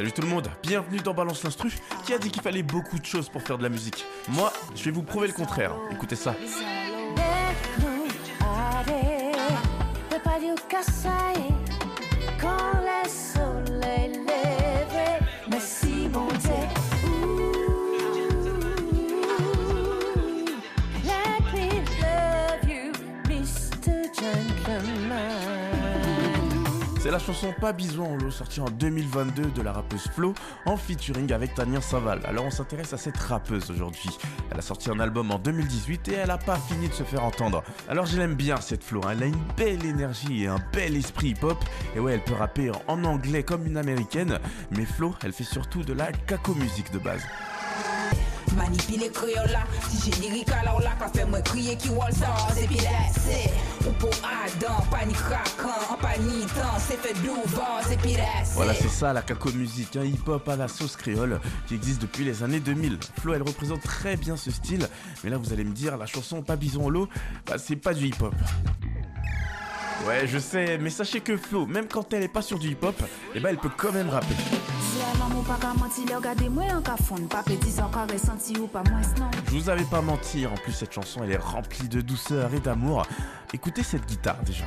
Salut tout le monde, bienvenue dans Balance l'Instru. Qui a dit qu'il fallait beaucoup de choses pour faire de la musique Moi, je vais vous prouver le contraire. Écoutez ça. C'est la chanson Pas Bison en l'eau sortie en 2022 de la rappeuse Flo en featuring avec Tania Saval. Alors on s'intéresse à cette rappeuse aujourd'hui. Elle a sorti un album en 2018 et elle a pas fini de se faire entendre. Alors je l'aime bien cette Flo, hein. elle a une belle énergie et un bel esprit hip-hop. Et ouais, elle peut rapper en anglais comme une américaine, mais Flo, elle fait surtout de la caco musique de base. Voilà c'est ça la caco musique Un hip-hop à la sauce créole Qui existe depuis les années 2000 Flo elle représente très bien ce style Mais là vous allez me dire La chanson Pas bison au lot bah, C'est pas du hip-hop. Ouais, je sais, mais sachez que Flo, même quand elle est pas sur du hip-hop, eh ben elle peut quand même rapper. Je vous avais pas menti, en plus cette chanson elle est remplie de douceur et d'amour. Écoutez cette guitare déjà.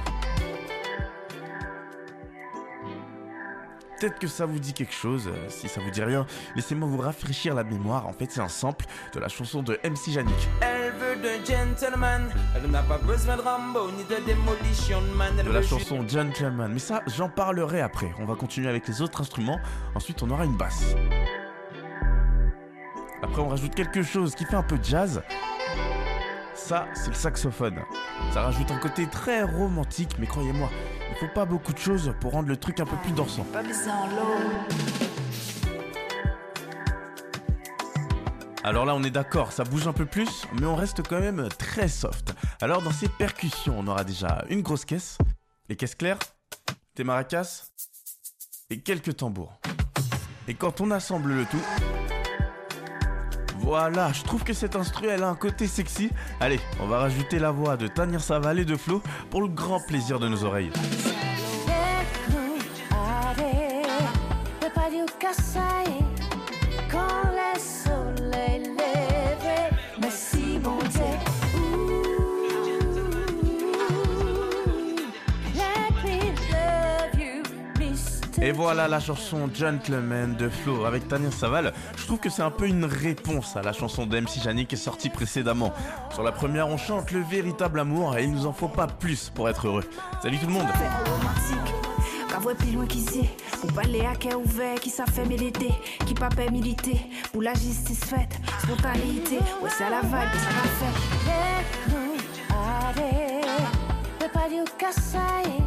Peut-être que ça vous dit quelque chose, euh, si ça vous dit rien, laissez-moi vous rafraîchir la mémoire. En fait, c'est un sample de la chanson de MC Janik. Elle veut de gentleman, elle n'a pas besoin de Rambo ni de Demolition Man. De la chanson Gentleman, mais ça, j'en parlerai après. On va continuer avec les autres instruments, ensuite on aura une basse. Après, on rajoute quelque chose qui fait un peu jazz. Ça, c'est le saxophone. Ça rajoute un côté très romantique, mais croyez-moi, il faut pas beaucoup de choses pour rendre le truc un peu plus dansant. Alors là, on est d'accord, ça bouge un peu plus, mais on reste quand même très soft. Alors dans ces percussions, on aura déjà une grosse caisse, les caisses claires, des maracas et quelques tambours. Et quand on assemble le tout, voilà, je trouve que cet instru elle a un côté sexy. Allez, on va rajouter la voix de Tania Saval et de Flo pour le grand plaisir de nos oreilles. Et voilà la chanson Gentleman de Flo avec Tania Saval. Je trouve que c'est un peu une réponse à la chanson d'MC Jani qui est sortie précédemment. Sur la première, on chante le véritable amour et il nous en faut pas plus pour être heureux. Salut tout le monde! Kavwe pi loin ki se Pou pale a ke ouve Ki sa fe medite Ki pape milite Pou la justice fete Spontaneite Ou se la vibe Sa la fe Let nou ale Pe pali ou kasaye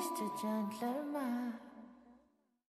Mr. Oh, Gentleman.